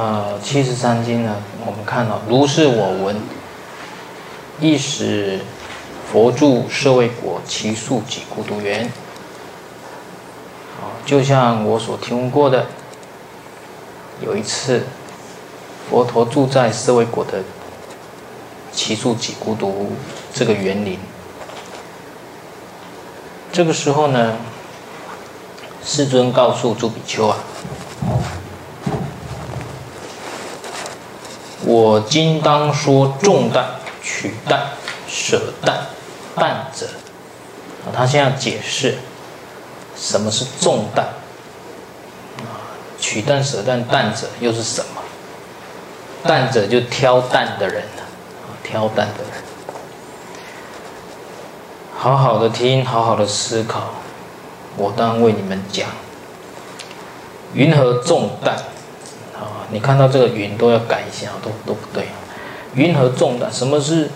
呃，七十三经呢，我们看到如是我闻，亦使佛住舍卫国，其数几孤独园。啊，就像我所听过的，有一次，佛陀住在舍卫国的其数几孤独这个园林。这个时候呢，世尊告诉朱比丘啊。我今当说重担、取担、舍担、担者。啊，他现在解释什么是重担。啊，取担、舍担、担者又是什么？担者就挑担的人啊，挑担的人。好好的听，好好的思考，我当为你们讲。云何重担？你看到这个云都要改一下，都都不对。云何重担？什么是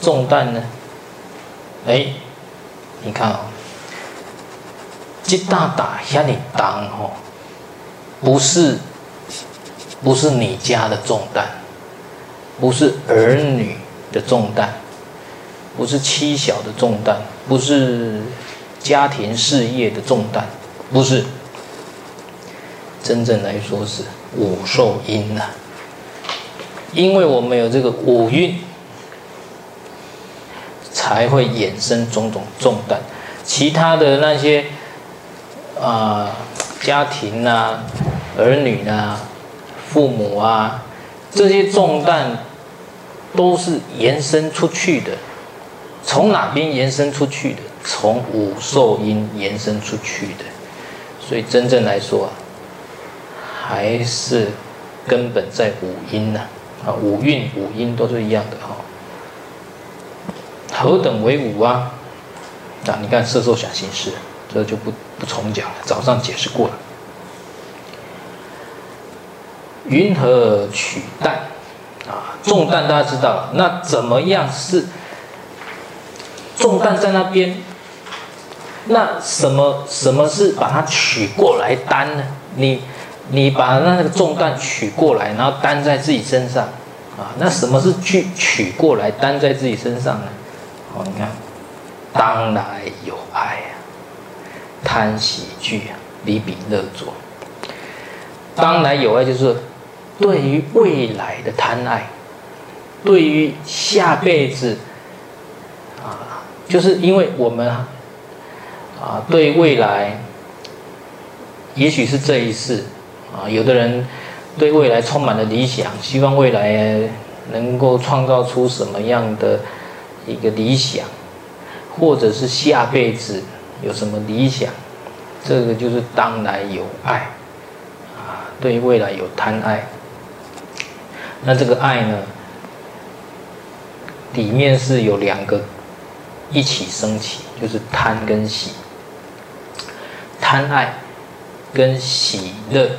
重担呢？哎，你看哦，这大大向你当哦，不是不是你家的重担，不是儿女的重担，不是妻小的重担，不是家庭事业的重担，不是。真正来说是。五受因呐，因为我们有这个五蕴，才会衍生种种重担。其他的那些啊、家庭啊、儿女啊、父母啊，这些重担都是延伸出去的。从哪边延伸出去的？从五受因延伸出去的。所以真正来说啊。还是根本在五音呢，啊，五韵五音都是一样的哈。何等为五啊？啊，你看色受想行识，这就不不重讲了，早上解释过了。云何取担？啊，重担大家知道，那怎么样是重担在那边？那什么什么是把它取过来担呢？你？你把那个重担取过来，然后担在自己身上，啊，那什么是去取过来担在自己身上呢？哦，你看，当来有爱啊，贪喜惧啊，离彼乐着。当来有爱就是对于未来的贪爱，对于下辈子啊，就是因为我们啊，对未来，也许是这一世。啊，有的人对未来充满了理想，希望未来能够创造出什么样的一个理想，或者是下辈子有什么理想，这个就是当来有爱啊，对未来有贪爱。那这个爱呢，里面是有两个一起升起，就是贪跟喜，贪爱跟喜乐。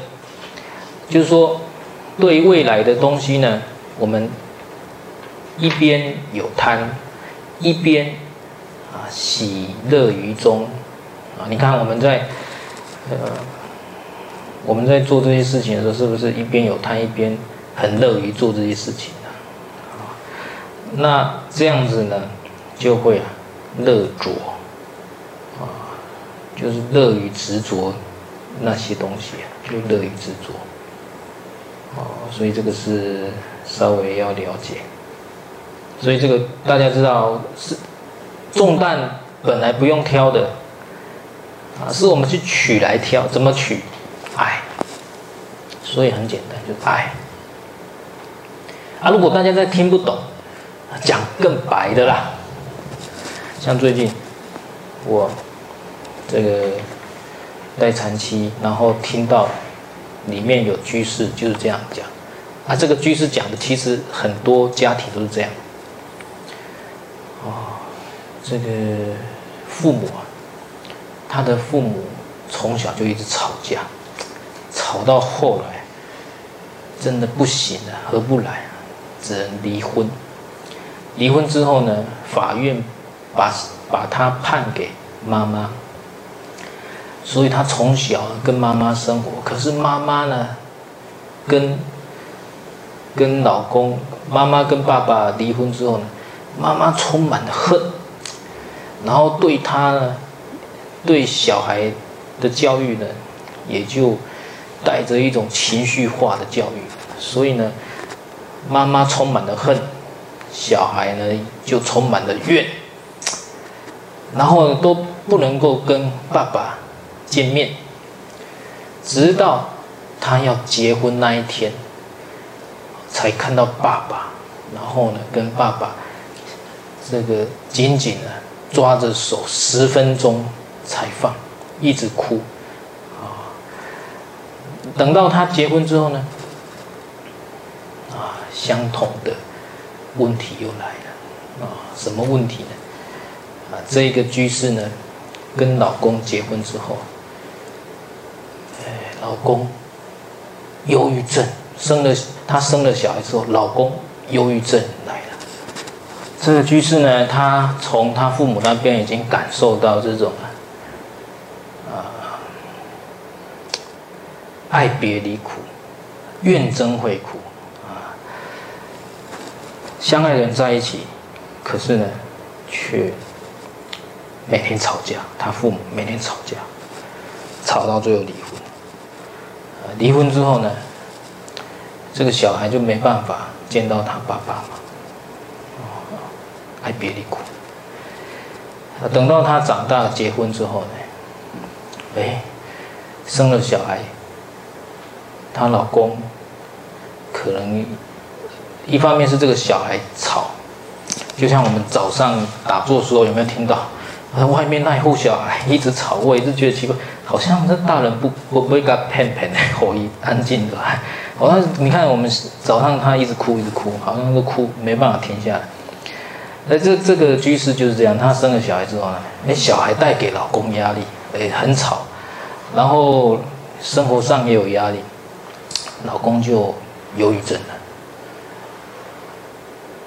就是说，对未来的东西呢，我们一边有贪，一边啊喜乐于中啊。你看我们在呃我们在做这些事情的时候，是不是一边有贪，一边很乐于做这些事情呢？啊，那这样子呢，就会啊乐着啊，就是乐于执着那些东西，就乐于执着。哦，所以这个是稍微要了解，所以这个大家知道是重担本来不用挑的啊，是我们去取来挑，怎么取？爱，所以很简单，就是爱。啊，如果大家再听不懂，讲更白的啦，像最近我这个待产期，然后听到。里面有居士就是这样讲，啊，这个居士讲的其实很多家庭都是这样，哦，这个父母啊，他的父母从小就一直吵架，吵到后来真的不行了，合不来，只能离婚。离婚之后呢，法院把把他判给妈妈。所以他从小跟妈妈生活，可是妈妈呢，跟跟老公妈妈跟爸爸离婚之后呢，妈妈充满了恨，然后对他呢，对小孩的教育呢，也就带着一种情绪化的教育，所以呢，妈妈充满了恨，小孩呢就充满了怨，然后都不能够跟爸爸见面，直到他要结婚那一天，才看到爸爸，然后呢跟爸爸这个紧紧的抓着手十分钟才放，一直哭。啊等到他结婚之后呢，啊，相同的问题又来了，啊，什么问题呢？啊，这个居士呢，跟老公结婚之后，老公忧郁症，生了他生了小孩之后，老公忧郁症来了。这个居士呢，他从他父母那边已经感受到这种。啊爱别离苦，怨憎会苦啊！相爱的人在一起，可是呢，却每天吵架。他父母每天吵架，吵到最后离。离婚之后呢，这个小孩就没办法见到他爸爸嘛。爱别离苦。等到他长大结婚之后呢，哎，生了小孩。她老公可能一方面是这个小孩吵，就像我们早上打坐的时候有没有听到？外面那一户小孩一直吵，我一直觉得奇怪，好像这大人不不不会给他骗骗的，可以安静的。好像你看我们早上他一直哭一直哭，好像都哭没办法停下来。那这这个居士就是这样，她生了小孩之后呢，哎，小孩带给老公压力，哎，很吵，然后生活上也有压力。老公就忧郁症了，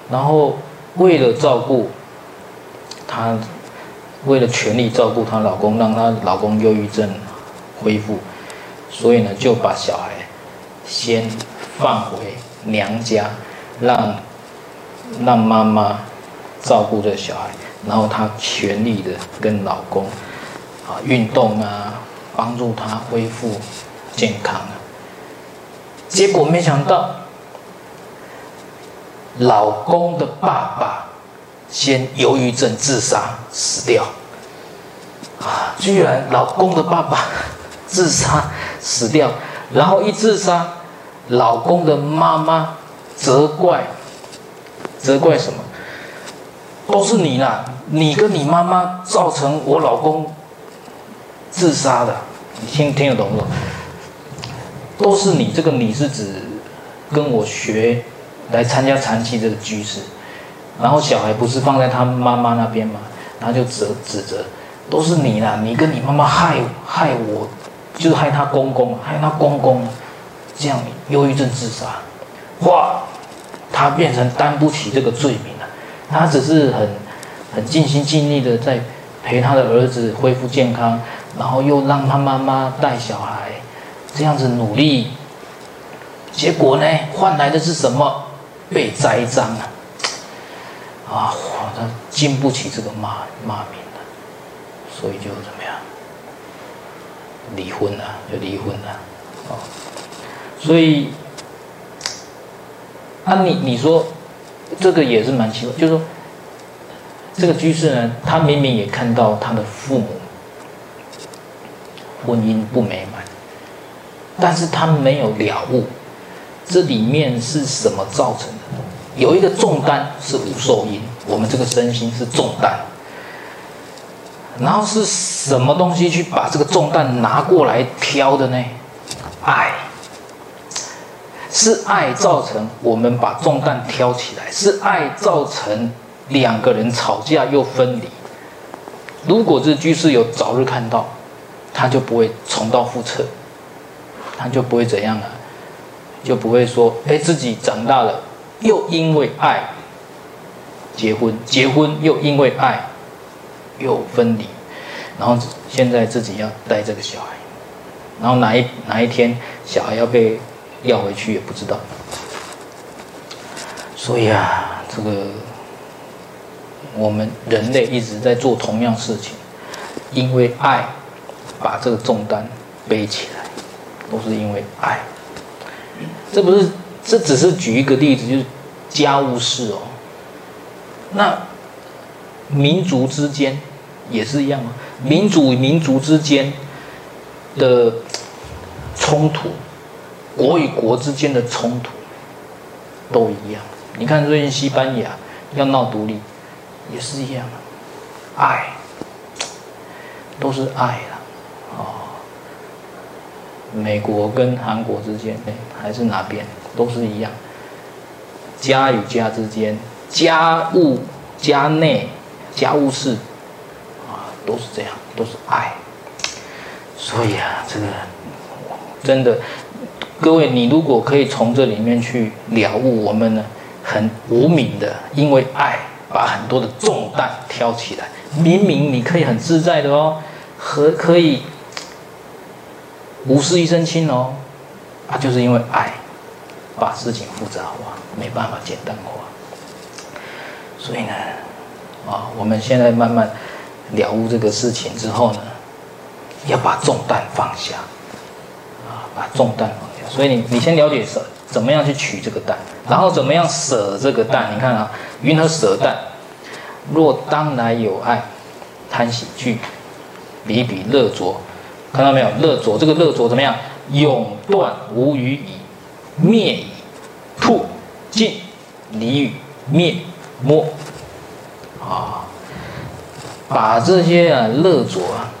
然后为了照顾他，为了全力照顾她老公，让她老公忧郁症恢复，所以呢，就把小孩先放回娘家，让让妈妈照顾这小孩，然后她全力的跟老公啊运动啊，帮助他恢复健康。结果没想到，老公的爸爸先忧郁症自杀死掉，啊！居然老公的爸爸自杀死掉，然后一自杀，老公的妈妈责怪，责怪什么？都是你啦！你跟你妈妈造成我老公自杀的，你听听得懂不懂？都是你，这个你是指跟我学来参加长期这个居士，然后小孩不是放在他妈妈那边吗？然后就责指责，都是你啦，你跟你妈妈害害我，就是害他公公，害他公公，这样忧郁症自杀，哇，他变成担不起这个罪名了，他只是很很尽心尽力的在陪他的儿子恢复健康，然后又让他妈妈带小孩。这样子努力，结果呢，换来的是什么？被栽赃啊！啊，他经不起这个骂骂名，所以就怎么样？离婚了，就离婚了。哦，所以，啊你，你说这个也是蛮奇怪，就是说，这个居士呢，他明明也看到他的父母婚姻不美满。但是他没有了悟，这里面是什么造成的？有一个重担是无受因，我们这个身心是重担。然后是什么东西去把这个重担拿过来挑的呢？爱，是爱造成我们把重担挑起来，是爱造成两个人吵架又分离。如果这居士有早日看到，他就不会重蹈覆辙。他就不会怎样了，就不会说，哎，自己长大了，又因为爱结婚，结婚又因为爱又分离，然后现在自己要带这个小孩，然后哪一哪一天小孩要被要回去也不知道。所以啊，这个我们人类一直在做同样事情，因为爱把这个重担背起来，都是因为爱。这不是，这只是举一个例子，就是家务事哦。那民族之间也是一样啊，民族与民族之间的冲突，国与国之间的冲突都一样。你看最近西班牙要闹独立，也是一样啊，爱都是爱了哦。美国跟韩国之间，还是哪边都是一样，家与家之间，家务家内家务事，都是这样，都是爱。所以啊，这个真的，各位，你如果可以从这里面去了悟，我们呢很无名的，因为爱把很多的重担挑起来，明明你可以很自在的哦，和可以。无事一身轻哦，啊，就是因为爱，把事情复杂化，没办法简单化。所以呢，啊，我们现在慢慢了悟这个事情之后呢，要把重担放下，啊，把重担放下。所以你你先了解舍，怎么样去取这个担，然后怎么样舍这个担。你看啊，云何舍担？若当来有爱，贪喜惧，比比乐浊。看到没有？乐浊，这个乐浊怎么样？永断无余矣，灭矣，吐尽离与灭没啊！把这些啊乐浊啊，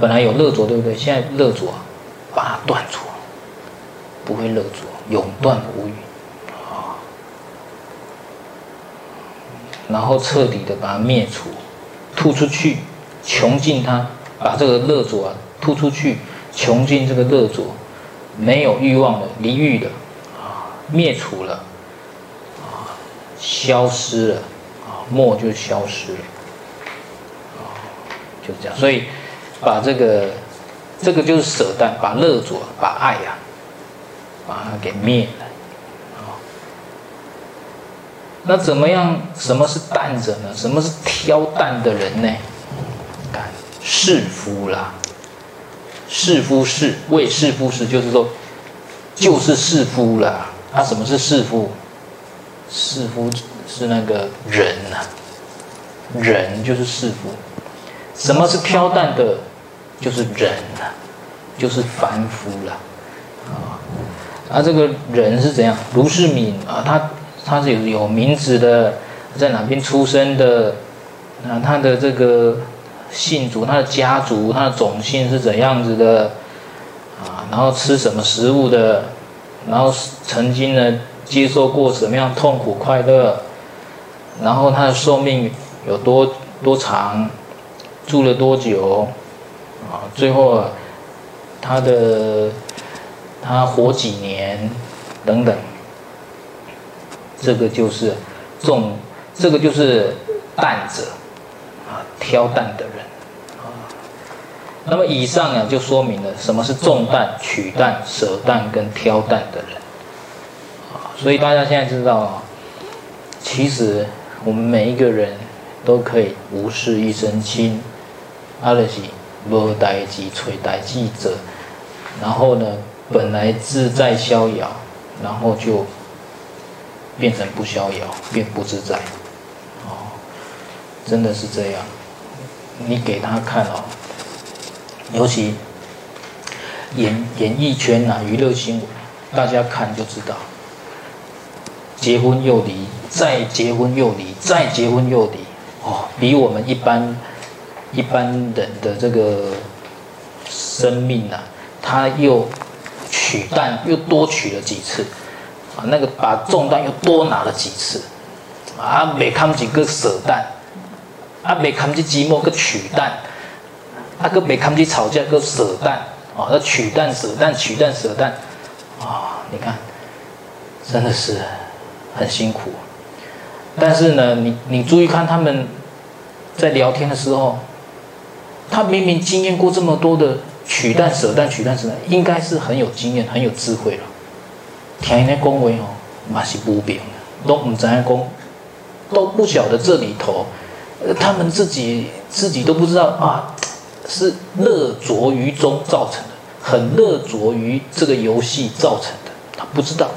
本来有乐浊对不对？现在乐浊把它断除，不会乐浊，永断无余啊！然后彻底的把它灭除，吐出去。穷尽它，把这个乐浊啊吐出去，穷尽这个乐浊，没有欲望的离欲的啊，灭除了啊，消失了啊，没就消失了啊，就这样。所以把这个这个就是舍淡，把乐浊，把爱呀、啊，把它给灭了啊。那怎么样？什么是担者呢？什么是挑担的人呢？看士夫啦，士夫士为士夫士，就是说，就是士夫啦。啊，什么是士夫？士夫是那个人呐、啊，人就是士夫。什么是挑担的？就是人呐、啊，就是凡夫啦。啊，啊，这个人是怎样？卢世敏啊，他他是有有名字的，在哪边出生的？啊，他的这个。姓族，他的家族，他的种姓是怎样子的啊？然后吃什么食物的？然后曾经呢接受过什么样痛苦快乐？然后他的寿命有多多长？住了多久？啊，最后，他的他活几年？等等，这个就是重，这个就是担者啊。挑担的人啊，那么以上啊就说明了什么是重担、取担、舍担跟挑担的人啊。所以大家现在知道，其实我们每一个人都可以无事一身轻，阿勒西无代志、找代志者，然后呢，本来自在逍遥，然后就变成不逍遥，变不自在，哦，真的是这样。你给他看哦，尤其演演艺圈呐、啊，娱乐新闻，大家看就知道，结婚又离，再结婚又离，再结婚又离，哦，比我们一般一般人的这个生命啊，他又取蛋又多取了几次，啊，那个把重担又多拿了几次，啊，每扛几个舍蛋。啊，没扛起寂寞，个取蛋；啊，个没扛起吵架，个舍蛋。啊，那取蛋舍蛋，取蛋舍蛋。啊，你看，真的是很辛苦。但是呢，你你注意看他们在聊天的时候，他明明经验过这么多的取蛋舍蛋取蛋舍蛋，应该是很有经验、很有智慧了。听那恭维哦，嘛是不明，都唔知影讲，都不晓得这里头，他们自己自己都不知道啊，是乐着于中造成的，很乐着于这个游戏造成的，他不知道，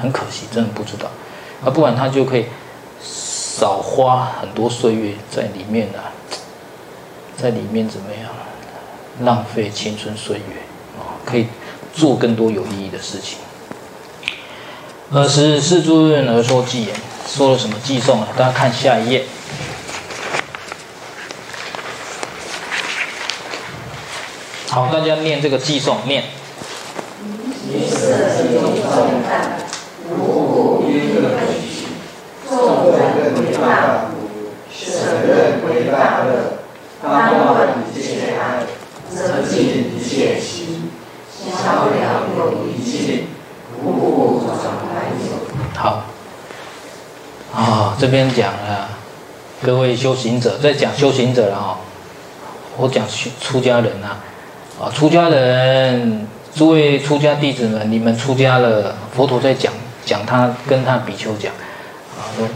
很可惜，真的不知道，啊，不然他就可以少花很多岁月在里面啊，在里面怎么样，浪费青春岁月啊，可以做更多有意义的事情。尔时世尊而说偈言，说了什么偈颂啊？大家看下一页。好，大家念这个偈颂，念。于色界众淡，无故应乐取，众人为大苦，舍任为大乐。当断一切爱，则尽一切行，销了有余尽。好，啊、哦，这边讲了，各位修行者在讲修行者了哈，我讲出家人啊，啊，出家人，诸位出家弟子们，你们出家了，佛陀在讲讲他跟他比丘讲，啊，说，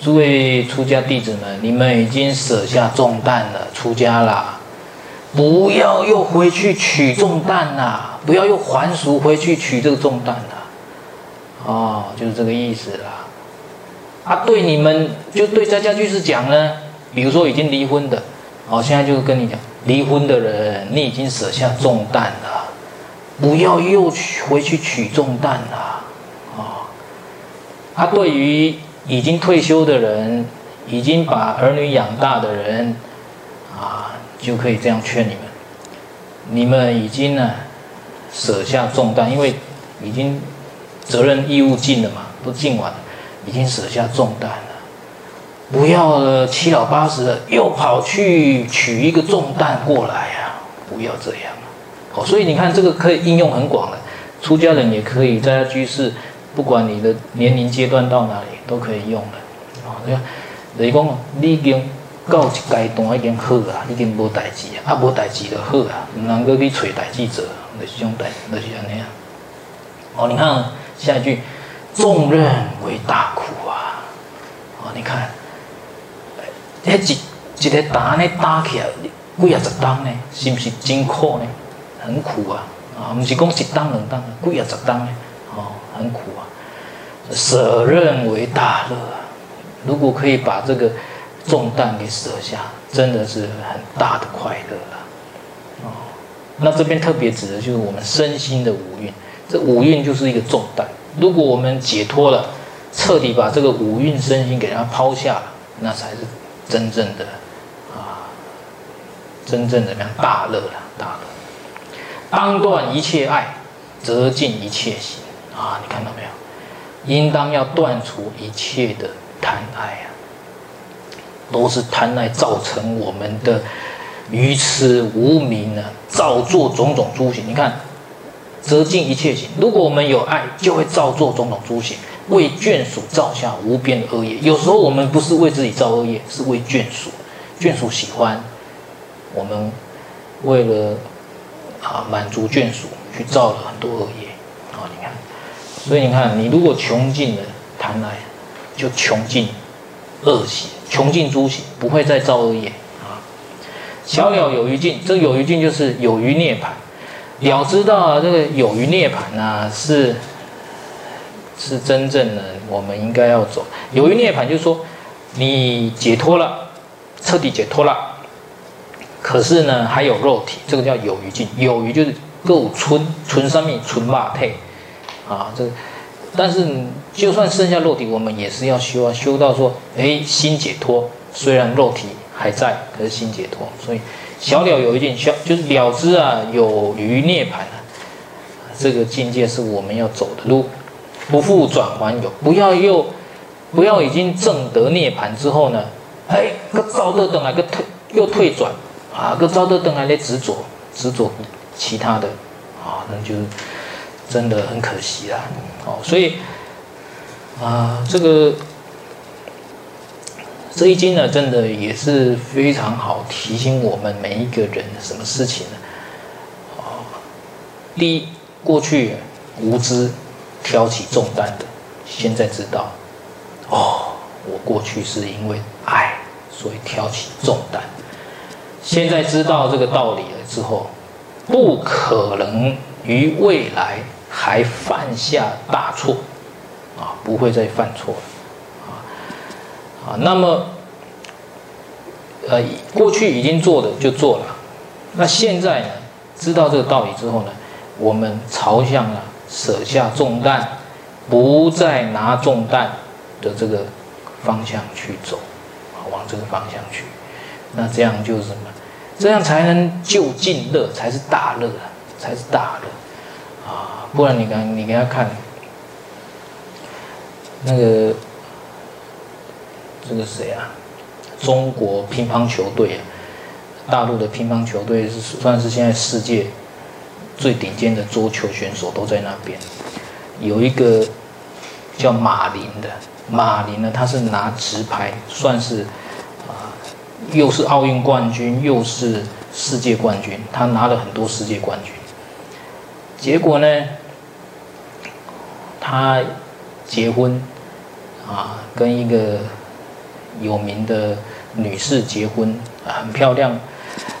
诸位出家弟子们，你们已经舍下重担了，出家了，不要又回去取重担了，不要又还俗回去取这个重担了。哦，就是这个意思啦。啊，对你们就对在家居士讲呢，比如说已经离婚的，哦，现在就跟你讲，离婚的人，你已经舍下重担了，不要又去回去取重担了。哦，啊，对于已经退休的人，已经把儿女养大的人，啊，就可以这样劝你们，你们已经呢舍下重担，因为已经。责任义务尽了嘛，都尽完了，已经舍下重担了。不要了，七老八十了，又跑去取一个重担过来呀、啊！不要这样。哦，所以你看这个可以应用很广的，出家人也可以，在家居士，不管你的年龄阶段到哪里都可以用的。哦，对啊，你讲你已经到一阶段已经好啊，已经无代志啊，啊无代志就好啊，唔能够去找代志做，就是种代，就是安尼啊。哦，你看。下一句，重任为大苦啊！哦，你看，那一一个担呢担起来，几啊十担呢，是不是真苦呢？很苦啊！啊，不是讲一担两担，几啊十担呢？哦，很苦啊！舍任为大乐啊！如果可以把这个重担给舍下，真的是很大的快乐了。哦，那这边特别指的就是我们身心的五蕴。这五蕴就是一个重担，如果我们解脱了，彻底把这个五蕴身心给它抛下了，那才是真正的啊，真正的什么样大乐了，大乐。当断一切爱，则尽一切行啊！你看到没有？应当要断除一切的贪爱啊，都是贪爱造成我们的愚痴无明呢，造作种种诸行。你看。则尽一切行。如果我们有爱，就会造作种种诸行，为眷属造下无边的恶业。有时候我们不是为自己造恶业，是为眷属，眷属喜欢，我们为了啊满足眷属，去造了很多恶业。啊，你看，所以你看，你如果穷尽了贪爱，就穷尽恶行，穷尽诸行，不会再造恶业啊。小鸟有余尽，这有余尽就是有余涅槃。了知道这个有余涅槃啊，是是真正的我们应该要走。有余涅槃就是说，你解脱了，彻底解脱了，可是呢还有肉体，这个叫有余尽。有余就是够存存上面存马退啊，这个。但是就算剩下肉体，我们也是要修啊，修到说，哎，心解脱，虽然肉体还在，可是心解脱，所以。小了有余尽，销就是了知啊，有余涅槃啊，这个境界是我们要走的路，不复转还有，不要又不要已经证得涅槃之后呢，哎，个招得等来个退又退转啊，个招得等来的执着执着其他的啊，那就真的很可惜了哦，所以啊，这个。这一经呢，真的也是非常好提醒我们每一个人什么事情呢？第一，过去无知挑起重担的，现在知道，哦，我过去是因为爱，所以挑起重担。现在知道这个道理了之后，不可能于未来还犯下大错，啊，不会再犯错了，啊，那么，呃，过去已经做的就做了，那现在呢，知道这个道理之后呢，我们朝向了舍下重担，不再拿重担的这个方向去走，啊，往这个方向去，那这样就是什么？这样才能就近乐，才是大乐啊，才是大乐啊！不然你看，你给他看那个这个谁啊？中国乒乓球队啊，大陆的乒乓球队是算是现在世界最顶尖的桌球选手都在那边。有一个叫马林的，马林呢，他是拿直拍，算是啊。又是奥运冠军，又是世界冠军，他拿了很多世界冠军。结果呢，他结婚啊，跟一个有名的女士结婚，很漂亮，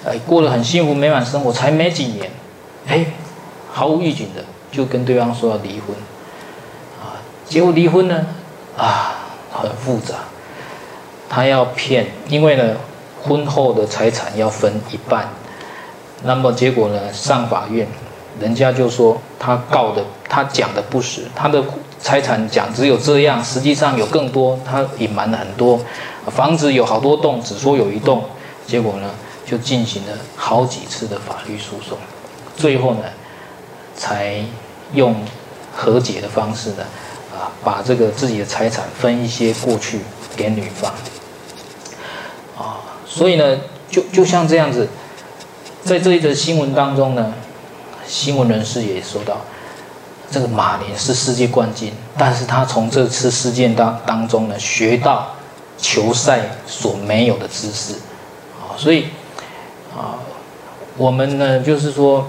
呃，过得很幸福美满生活。才没几年，哎，毫无预警的就跟对方说要离婚，啊，结果离婚呢，啊，很复杂，他要骗，因为呢。婚后的财产要分一半，那么结果呢？上法院，人家就说他告的，他讲的不实，他的财产讲只有这样，实际上有更多，他隐瞒了很多。房子有好多栋，只说有一栋，结果呢，就进行了好几次的法律诉讼，最后呢，才用和解的方式呢，啊，把这个自己的财产分一些过去给女方。啊所以呢，就就像这样子，在这一则新闻当中呢，新闻人士也说到，这个马林是世界冠军，但是他从这次事件当当中呢，学到球赛所没有的知识，啊，所以啊，我们呢就是说，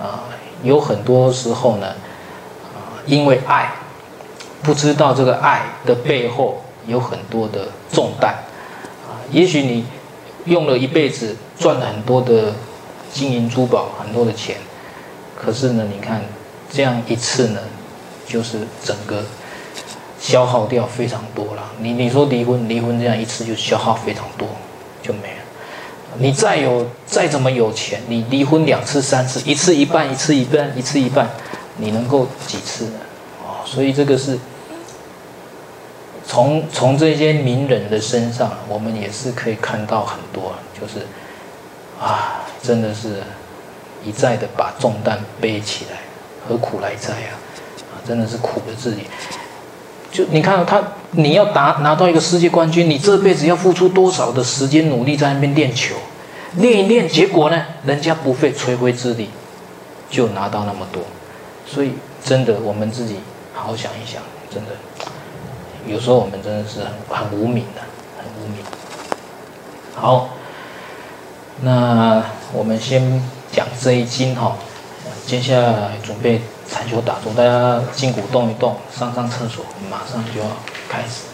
啊，有很多时候呢，啊，因为爱，不知道这个爱的背后有很多的重担。也许你用了一辈子赚了很多的金银珠宝，很多的钱，可是呢，你看这样一次呢，就是整个消耗掉非常多了。你你说离婚，离婚这样一次就消耗非常多，就没了。你再有再怎么有钱，你离婚两次三次，一次一半，一次一半，一次一半，你能够几次呢？哦，所以这个是。从从这些名人的身上，我们也是可以看到很多，就是啊，真的是一再的把重担背起来，何苦来哉啊？啊，真的是苦了自己。就你看他，你要拿拿到一个世界冠军，你这辈子要付出多少的时间努力在那边练球，练一练，结果呢，人家不费吹灰之力就拿到那么多。所以真的，我们自己好好想一想，真的。有时候我们真的是很很无名的，很无名。好，那我们先讲这一经哈，接下来准备彩球打中，大家筋骨动一动，上上厕所，马上就要开始。